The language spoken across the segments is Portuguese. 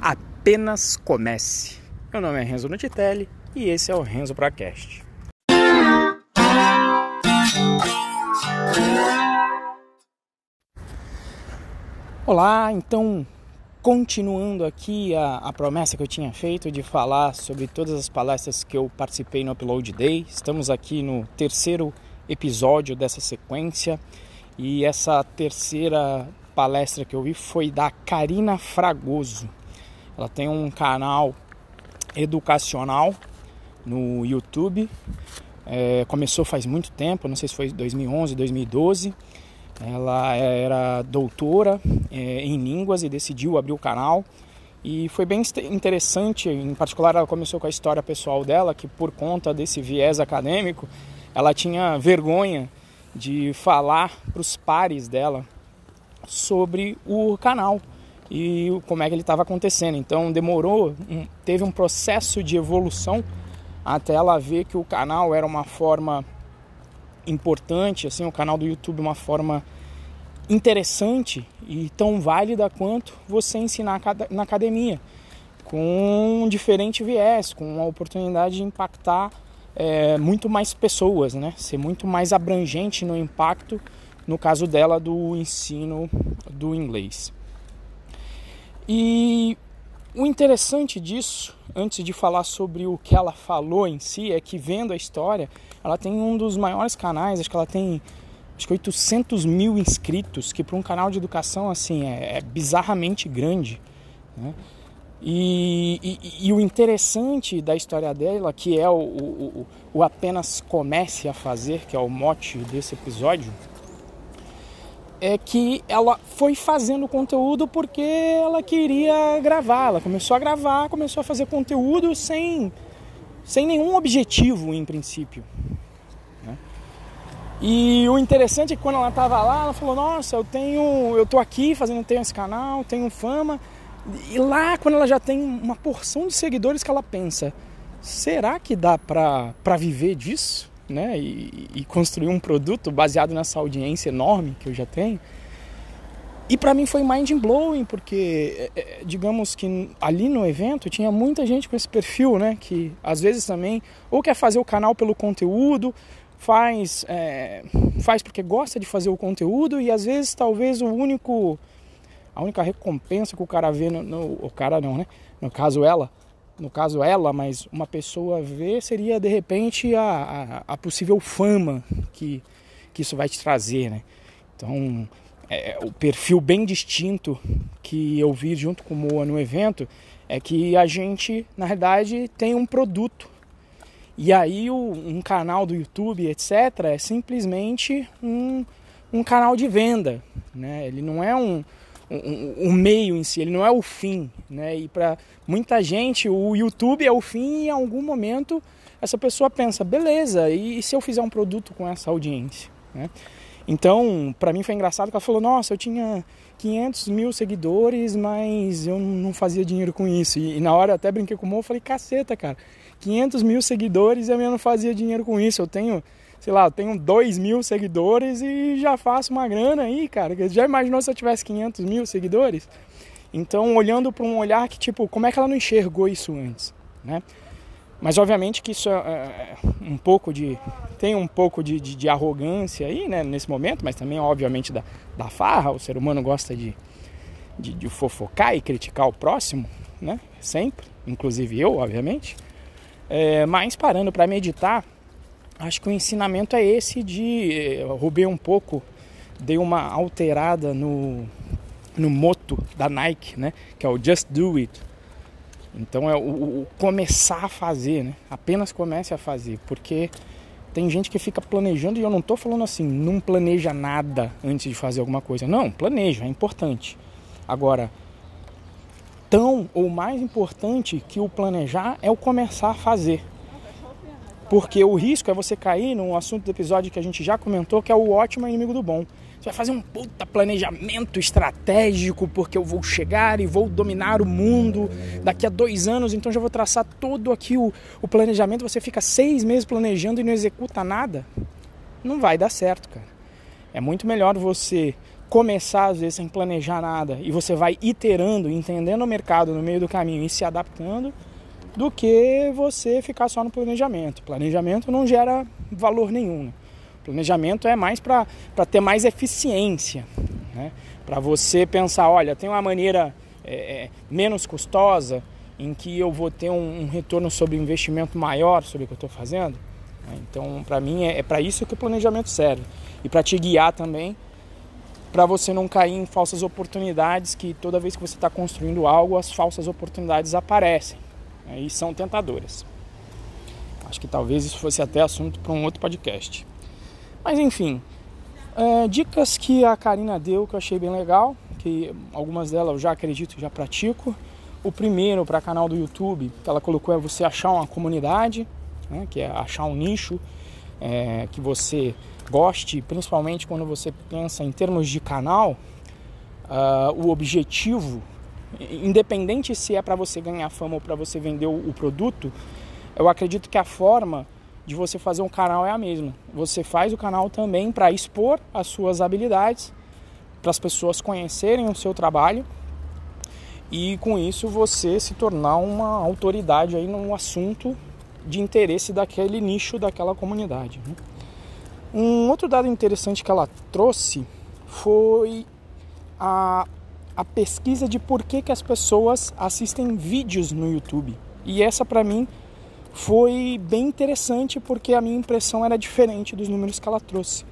apenas comece. Meu nome é Renzo Nutitelli e esse é o Renzo Procast. Olá, então continuando aqui a, a, promessa que eu tinha feito de falar sobre todas as palestras que eu participei no Upload Day. Estamos aqui no terceiro episódio dessa sequência e essa terceira palestra que eu vi foi da Karina Fragoso. Ela tem um canal educacional no YouTube. É, começou faz muito tempo, não sei se foi 2011, 2012. Ela era doutora é, em línguas e decidiu abrir o canal. E foi bem interessante, em particular ela começou com a história pessoal dela, que por conta desse viés acadêmico, ela tinha vergonha de falar para os pares dela sobre o canal e como é que ele estava acontecendo. Então demorou, teve um processo de evolução até ela ver que o canal era uma forma importante, assim, o canal do YouTube uma forma interessante e tão válida quanto você ensinar na academia, com um diferente viés, com a oportunidade de impactar é, muito mais pessoas, né? Ser muito mais abrangente no impacto, no caso dela, do ensino do inglês. E o interessante disso, antes de falar sobre o que ela falou em si, é que vendo a história, ela tem um dos maiores canais, acho que ela tem acho que 800 mil inscritos, que para um canal de educação assim é, é bizarramente grande. Né? E, e, e, o interessante da história dela, que é o, o, o, apenas comece a fazer, que é o mote desse episódio, é que ela foi fazendo conteúdo porque ela queria gravar. Ela começou a gravar, começou a fazer conteúdo sem, sem nenhum objetivo em princípio. Né? E o interessante é que quando ela estava lá, ela falou: Nossa, eu tenho, eu tô aqui fazendo tenho esse canal, tenho fama e lá, quando ela já tem uma porção de seguidores que ela pensa, será que dá para viver disso? Né? E, e, construir um produto baseado nessa audiência enorme que eu já tenho? E para mim foi mind blowing, porque é, é, digamos que ali no evento tinha muita gente com esse perfil, né? Que às vezes também ou quer fazer o canal pelo conteúdo, faz, é, faz porque gosta de fazer o conteúdo e às vezes talvez o único a única recompensa que o cara vê no, no, o cara não, né? No caso ela, no caso ela, mas uma pessoa vê seria de repente a, a, a possível fama que, que isso vai te trazer, né? Então é, é, o perfil bem distinto que eu vi junto com o Moa no evento é que a gente, na verdade, tem um produto. E aí o, um canal do YouTube, etc., é simplesmente um, um canal de venda. Né? Ele não é um, o, meio em si, ele não é o fim, né? E para muita gente o YouTube é o fim e em algum momento essa pessoa pensa, beleza, e se eu fizer um produto com essa audiência, né? Então, para mim foi engraçado que ela falou, nossa, eu tinha 500 mil seguidores, mas eu não fazia dinheiro com isso. E, e na hora eu até brinquei com o Mo, falei, caceta, cara, 500 mil seguidores e eu não fazia dinheiro com isso. Eu tenho sei lá, eu tenho 2 mil seguidores e já faço uma grana aí, cara. Já imaginou se eu tivesse 500 mil seguidores? Então, olhando para um olhar que, tipo, como é que ela não enxergou isso antes, né? Mas, obviamente, que isso é, é um pouco de... Tem um pouco de, de, de, arrogância aí, né, nesse momento, mas também, obviamente, da, da farra. O ser humano gosta de, de, de fofocar e criticar o próximo, né? Sempre, inclusive eu, obviamente. É, mas, parando para meditar, acho que o ensinamento é esse de eu roubei um pouco, dei uma alterada no no moto da Nike, né, que é o Just Do It. Então é o, o começar a fazer, né? Apenas comece a fazer, porque tem gente que fica planejando e eu não estou falando assim, não planeja nada antes de fazer alguma coisa. Não, planeja, é importante. Agora, tão ou mais importante que o planejar é o começar a fazer. Porque o risco é você cair num assunto do episódio que a gente já comentou, que é o ótimo inimigo do bom. Você vai fazer um puta planejamento estratégico, porque eu vou chegar e vou dominar o mundo daqui a dois anos, então já vou traçar todo aqui o, o planejamento. Você fica seis meses planejando e não executa nada. Não vai dar certo, cara. É muito melhor você começar às vezes sem planejar nada e você vai iterando, entendendo o mercado no meio do caminho e se adaptando, do que você ficar só no planejamento. Planejamento não gera valor nenhum. Né? Planejamento é mais para ter mais eficiência, né? para você pensar, olha, tem uma maneira é, é, menos custosa em que eu vou ter um, um retorno sobre investimento maior sobre o que eu estou fazendo. Né? Então, para mim, é, é para isso que o planejamento serve e para te guiar também para você não cair em falsas oportunidades que toda vez que você está construindo algo, as falsas oportunidades aparecem né, e são tentadoras. Acho que talvez isso fosse até assunto para um outro podcast. Mas enfim, é, dicas que a Karina deu que eu achei bem legal, que algumas delas eu já acredito, já pratico. O primeiro para canal do YouTube que ela colocou é você achar uma comunidade, né, que é achar um nicho é, que você goste, principalmente quando você pensa em termos de canal, uh, o objetivo, independente se é para você ganhar fama ou para você vender o, produto, eu acredito que a forma de você fazer um canal é a mesma. Você faz o canal também para expor as suas habilidades, para as pessoas conhecerem o seu trabalho e com isso você se tornar uma autoridade aí no assunto de interesse daquele nicho, daquela comunidade. Né? Um outro dado interessante que ela trouxe foi a, a pesquisa de por que, que as pessoas assistem vídeos no YouTube. E essa para mim foi bem interessante porque a minha impressão era diferente dos números que ela trouxe.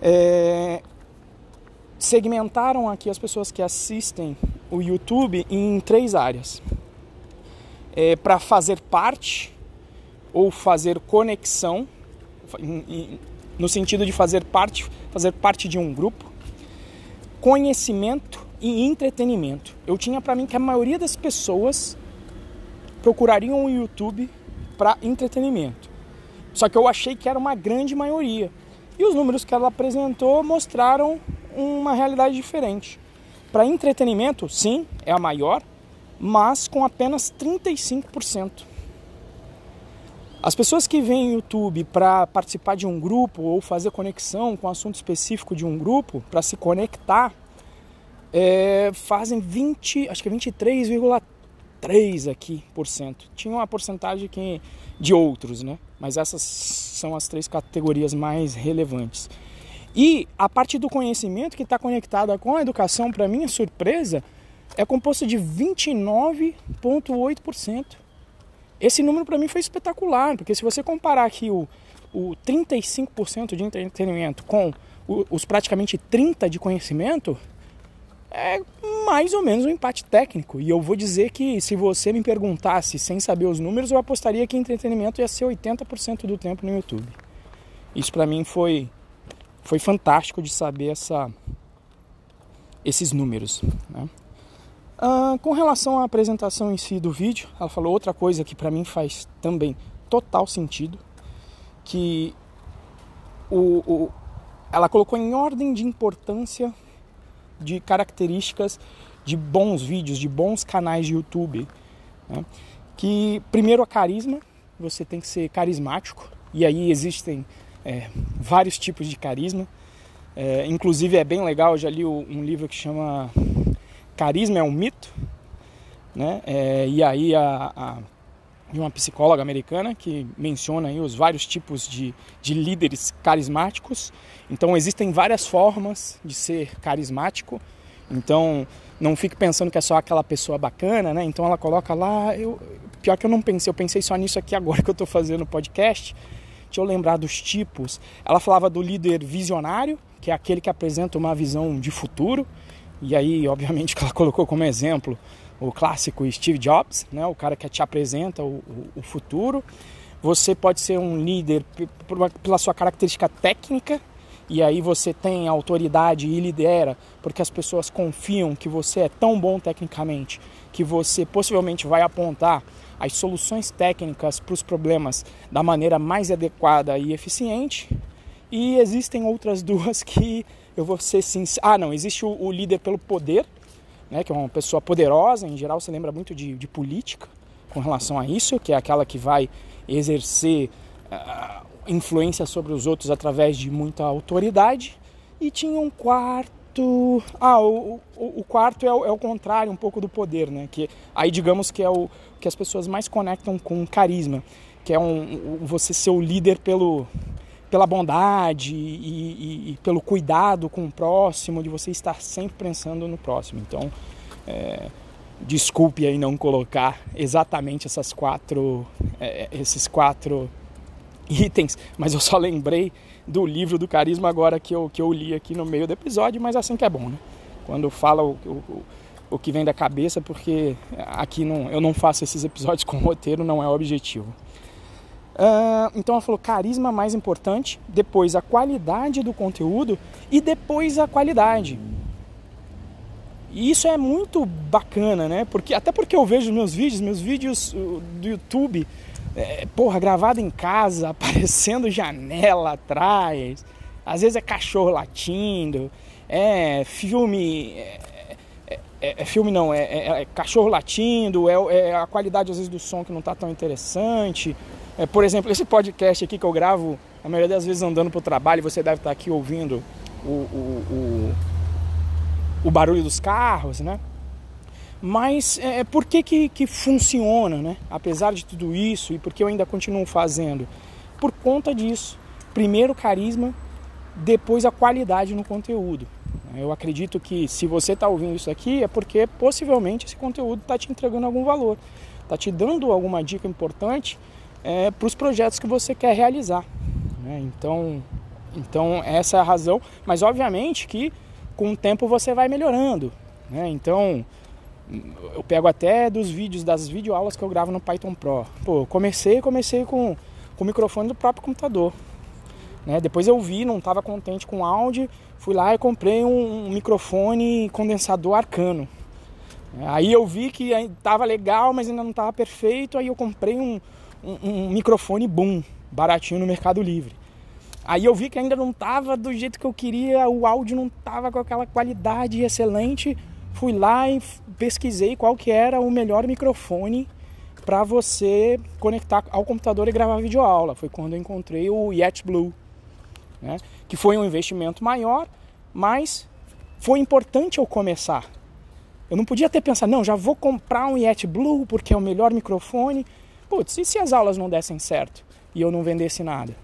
É, segmentaram aqui as pessoas que assistem o YouTube em três áreas: é, para fazer parte ou fazer conexão, no sentido de fazer parte, fazer parte de um grupo, conhecimento e entretenimento. Eu tinha para mim que a maioria das pessoas procurariam o YouTube para entretenimento. Só que eu achei que era uma grande maioria. E os números que ela apresentou mostraram uma realidade diferente. Para entretenimento, sim, é a maior, mas com apenas 35%. As pessoas que vêm YouTube para participar de um grupo ou fazer conexão com um assunto específico de um grupo, para se conectar, é, fazem 20, acho que é 23,3 aqui por cento. Tinha uma porcentagem que, de outros, né? Mas essas são as três categorias mais relevantes. E a parte do conhecimento que está conectada com a educação, para minha surpresa, é composto de 29,8%. Esse número para mim foi espetacular, porque se você comparar aqui o, o 35% de entretenimento com os praticamente 30% de conhecimento, é mais ou menos um empate técnico. E eu vou dizer que se você me perguntasse sem saber os números, eu apostaria que entretenimento ia ser 80% do tempo no YouTube. Isso para mim foi, foi fantástico de saber essa, esses números. Né? Uh, com relação à apresentação em si do vídeo, ela falou outra coisa que para mim faz também total sentido, que o, o, ela colocou em ordem de importância de características de bons vídeos, de bons canais de YouTube. Né? Que primeiro a carisma, você tem que ser carismático, e aí existem é, vários tipos de carisma. É, inclusive é bem legal, eu já li um livro que chama carisma é um mito, né? É, e aí a, a, de uma psicóloga americana que menciona os vários tipos de, de líderes carismáticos. Então existem várias formas de ser carismático. Então não fique pensando que é só aquela pessoa bacana, né? Então ela coloca lá, eu pior que eu não pensei, eu pensei só nisso aqui agora que eu estou fazendo o podcast. Deixa eu lembrar dos tipos. Ela falava do líder visionário, que é aquele que apresenta uma visão de futuro. E aí, obviamente, que ela colocou como exemplo o clássico Steve Jobs, né? o cara que te apresenta o, o, o futuro. Você pode ser um líder pela sua característica técnica, e aí você tem autoridade e lidera, porque as pessoas confiam que você é tão bom tecnicamente que você possivelmente vai apontar as soluções técnicas para os problemas da maneira mais adequada e eficiente. E existem outras duas que eu vou ser sincero. Ah, não, existe o, o, líder pelo poder, né, que é uma pessoa poderosa, em geral você lembra muito de, de política com relação a isso, que é aquela que vai exercer uh, influência sobre os outros através de muita autoridade. E tinha um quarto. Ah, o, o, o quarto é o, é o, contrário um pouco do poder, né? Que aí digamos que é o que as pessoas mais conectam com carisma, que é um, você ser o líder pelo, pela bondade e, e, e, pelo cuidado com o próximo, de você estar sempre pensando no próximo. Então, é, desculpe aí não colocar exatamente essas quatro, é, esses quatro itens, mas eu só lembrei do livro do carisma agora que eu, que eu li aqui no meio do episódio, mas assim que é bom, né? Quando fala o, o, o que vem da cabeça, porque aqui não, eu não faço esses episódios com roteiro, não é o objetivo. Uh, então ela falou carisma mais importante, depois a qualidade do conteúdo e depois a qualidade. E isso é muito bacana, né? Porque, até porque eu vejo meus vídeos, meus vídeos uh, do YouTube, é, porra, gravado em casa, aparecendo janela atrás, às vezes é cachorro latindo, é filme. É, é, é, é filme não, é, é, é cachorro latindo, é, a qualidade às vezes do som que não está tão interessante. Por exemplo, esse podcast aqui que eu gravo, a maioria das vezes andando para o trabalho, você deve estar tá aqui ouvindo o, o, o, o barulho dos carros, né? Mas é, é, por que, que, que funciona, né? Apesar de tudo isso e porque eu ainda continuo fazendo? Por conta disso. Primeiro carisma, depois a qualidade no conteúdo. Eu acredito que se você está ouvindo isso aqui é porque possivelmente esse conteúdo está te entregando algum valor, está te dando alguma dica importante é, para os projetos que você quer realizar. Né? Então, então essa é a razão. Mas obviamente que com o tempo você vai melhorando. Né? Então eu pego até dos vídeos, das videoaulas que eu gravo no Python Pro. Pô, comecei, comecei com, com o microfone do próprio computador. Né? Depois eu vi, não estava contente com o áudio, fui lá e comprei um, um microfone condensador arcano. Aí eu vi que estava legal, mas ainda não estava perfeito, aí eu comprei um, um, um, microfone boom, baratinho no Mercado Livre. Aí eu vi que ainda não estava do jeito que eu queria, o áudio não estava com aquela qualidade excelente, fui lá e pesquisei qual que era o melhor microfone para você conectar ao computador e gravar videoaula. Foi quando eu encontrei o Yet Blue, né? que foi um investimento maior, mas foi importante eu começar. Eu não podia ter pensado, não, já vou comprar um Yet Blue porque é o melhor microfone. Putz, e se as aulas não dessem certo e eu não vendesse nada?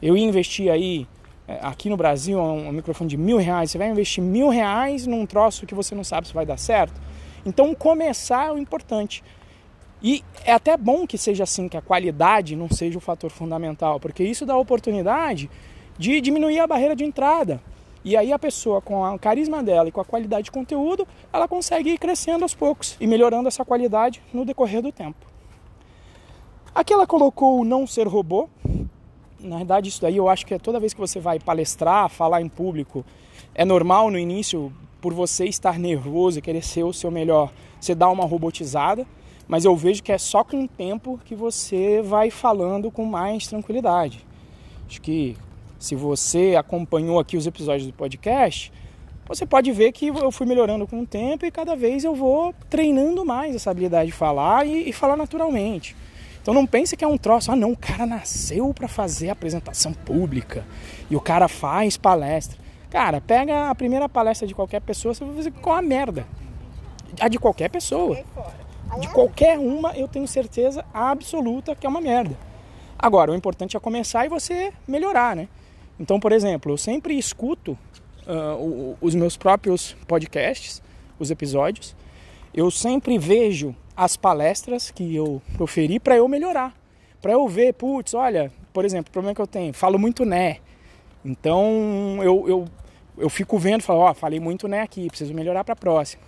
Eu ia investir aí é, aqui no Brasil, um, um microfone de mil reais, você vai investir mil reais num troço que você não sabe se vai dar certo. Então, começar é o importante. E é até bom que seja assim, que a qualidade não seja o fator fundamental, porque isso dá a oportunidade de diminuir a barreira de entrada. E aí a pessoa, com o carisma dela e com a qualidade de conteúdo, ela consegue ir crescendo aos poucos e melhorando essa qualidade no decorrer do tempo. Aqui ela colocou o não ser robô, na verdade, isso daí eu acho que é toda vez que você vai palestrar, falar em público, é normal no início, por você estar nervoso e querer ser o seu melhor, você dá uma robotizada, mas eu vejo que é só com o tempo que você vai falando com mais tranquilidade. Acho que se você acompanhou aqui os episódios do podcast, você pode ver que eu fui melhorando com o tempo e cada vez eu vou treinando mais essa habilidade de falar e, e falar naturalmente. Então não pense que é um troço, ah não, o cara nasceu para fazer apresentação pública e o cara faz palestra. Cara, pega a primeira palestra de qualquer pessoa, você vai fazer com a merda. A de qualquer pessoa. De qualquer uma, eu tenho certeza absoluta que é uma merda. Agora, o importante é começar e você melhorar, né? Então, por exemplo, eu sempre escuto uh, os meus próprios podcasts, os episódios. Eu sempre vejo as palestras que eu proferi para eu melhorar. Para eu ver, putz, olha, por exemplo, o problema que eu tenho, falo muito né. Então eu, eu, eu fico vendo, falo, ó, falei muito né aqui, preciso melhorar para próxima.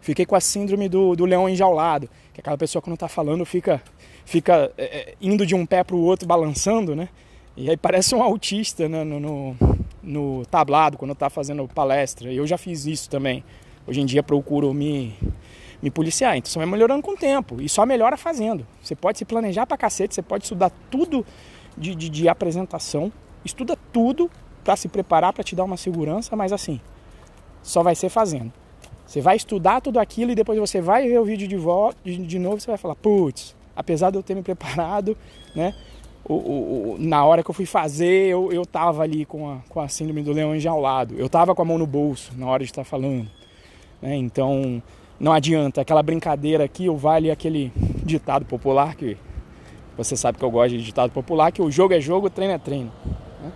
Fiquei com a síndrome do, do leão enjaulado, que é aquela pessoa que não está falando fica, fica é, é, indo de um pé para o outro, balançando, né? E aí parece um autista né, no, no, no tablado quando está fazendo palestra. Eu já fiz isso também. Hoje em dia procuro me me policiar. Então você vai melhorando com o tempo e só melhora fazendo. Você pode se planejar pra cacete, você pode estudar tudo de, de, de apresentação, estuda tudo para se preparar, para te dar uma segurança, mas assim, só vai ser fazendo. Você vai estudar tudo aquilo e depois você vai ver o vídeo de volta, de, de novo, você vai falar, putz, apesar de eu ter me preparado, né? o, o, na hora que eu fui fazer, eu, eu tava ali com a, com a síndrome do leão enjaulado. Eu tava com a mão no bolso na hora de estar falando. Né? Então, não adianta. Aquela brincadeira aqui, o vale aquele ditado popular que você sabe que eu gosto de ditado popular, que o jogo é jogo, treino é treino. Né?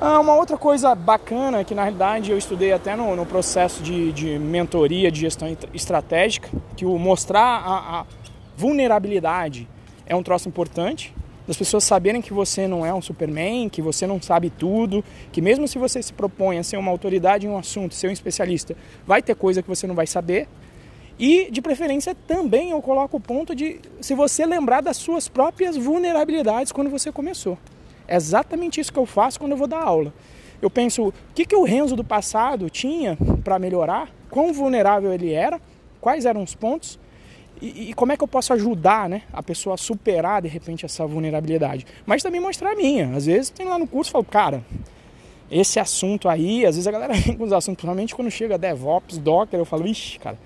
Ah, uma outra coisa bacana que na realidade eu estudei até no, no processo de, de, mentoria de gestão estratégica, que o mostrar a, a vulnerabilidade é um troço importante das pessoas saberem que você não é um Superman, que você não sabe tudo, que mesmo se você se propõe a ser uma autoridade em um assunto, ser um especialista, vai ter coisa que você não vai saber. E, de preferência, também eu coloco o ponto de se você lembrar das suas próprias vulnerabilidades quando você começou. É exatamente isso que eu faço quando eu vou dar aula. Eu penso, o que, que o Renzo do passado tinha para melhorar, quão vulnerável ele era, quais eram os pontos, e, e, como é que eu posso ajudar né, a pessoa a superar de repente essa vulnerabilidade? Mas também mostrar a minha. Às vezes tem lá no curso e falo, cara, esse assunto aí, às vezes a galera vem com os assuntos, principalmente quando chega DevOps, Docker, eu falo, ixi, cara,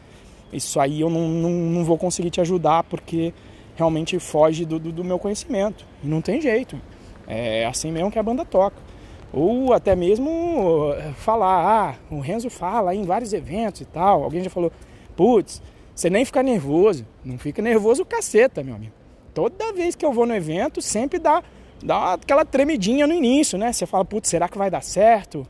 isso aí eu não, não, não vou conseguir te ajudar porque realmente foge do, do, do meu conhecimento. Não tem jeito. É assim mesmo que a banda toca. Ou até mesmo eh, falar, ah, o Renzo fala em vários eventos e tal. Alguém já falou, putz, você nem fica nervoso. Não fica nervoso o caceta, meu amigo. Toda vez que eu vou no evento, sempre dá, dá aquela tremidinha no início, né? Você fala, putz, será que vai dar certo?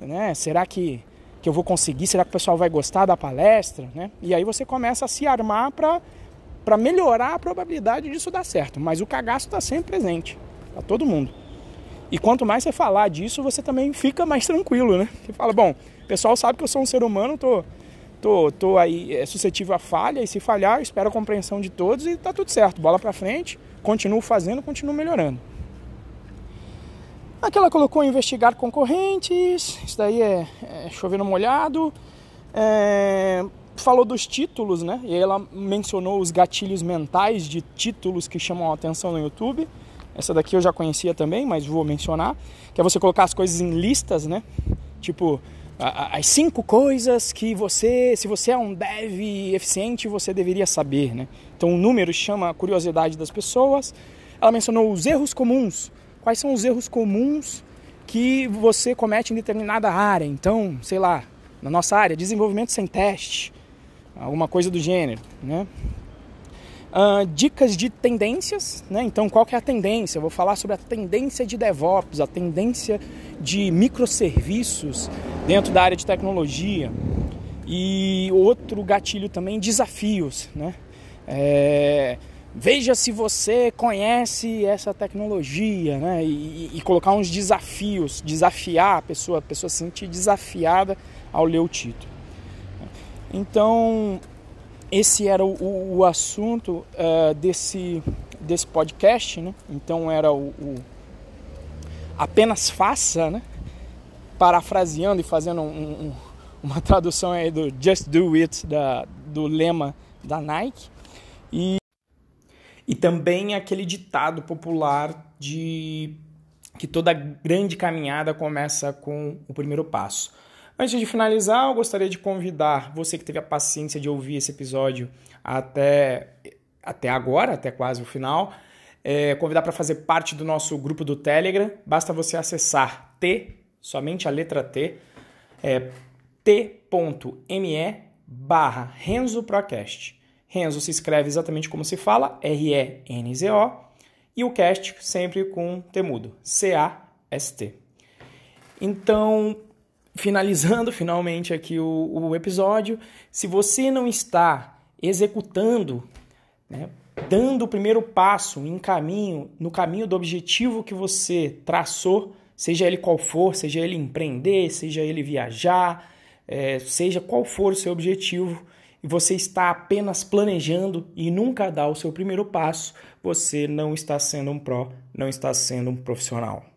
Né? Será que, que eu vou conseguir? Será que o pessoal vai gostar da palestra? Né? E aí você começa a se armar para melhorar a probabilidade disso dar certo. Mas o cagaço está sempre presente, para todo mundo. E quanto mais você falar disso, você também fica mais tranquilo, né? Você fala, bom, o pessoal sabe que eu sou um ser humano, tô tô, tô aí é, suscetível a falha e se falhar, espero a compreensão de todos e tá tudo certo. Bola para frente, continuo fazendo, continuo melhorando. Aqui ela colocou investigar concorrentes, isso daí é, é chovendo molhado. É, falou dos títulos, né? E ela mencionou os gatilhos mentais de títulos que chamam a atenção no YouTube. Essa daqui eu já conhecia também, mas vou mencionar. Que é você colocar as coisas em listas, né? Tipo, as cinco coisas que você, se você é um dev eficiente, você deveria saber, né? Então o número chama a curiosidade das pessoas. Ela mencionou os erros comuns. Quais são os erros comuns que você comete em determinada área? Então, sei lá, na nossa área, desenvolvimento sem teste, alguma coisa do gênero, né? Uh, dicas de tendências, né? Então, qual que é a tendência? Eu vou falar sobre a tendência de DevOps, a tendência de microserviços dentro da área de tecnologia. E outro gatilho também, desafios, né? É, veja se você conhece essa tecnologia, né? E, e, colocar uns desafios, desafiar a pessoa, a pessoa se sentir desafiada ao ler o título. Então, esse era o, o assunto uh, desse, desse podcast, né? Então era o, o, apenas faça, né? Parafraseando e fazendo um, um, uma tradução aí do Just Do It da, do lema da Nike e e também aquele ditado popular de que toda grande caminhada começa com o primeiro passo. Antes de finalizar, eu gostaria de convidar você que teve a paciência de ouvir esse episódio até, até agora, até quase o final, é, convidar para fazer parte do nosso grupo do Telegram. Basta você acessar T, somente a letra T, é, t.me barra Renzo Procast. Renzo se escreve exatamente como se fala, R-E-N-Z-O, e o cast sempre com temudo, C-A-S-T. Então, finalizando finalmente aqui o, o episódio, se você não está executando, né, dando o primeiro passo em caminho, no caminho do objetivo que você traçou, seja ele qual for, seja ele empreender, seja ele viajar, é, seja qual for o seu objetivo, e você está apenas planejando e nunca dá o seu primeiro passo, você não está sendo um pró, não está sendo um profissional.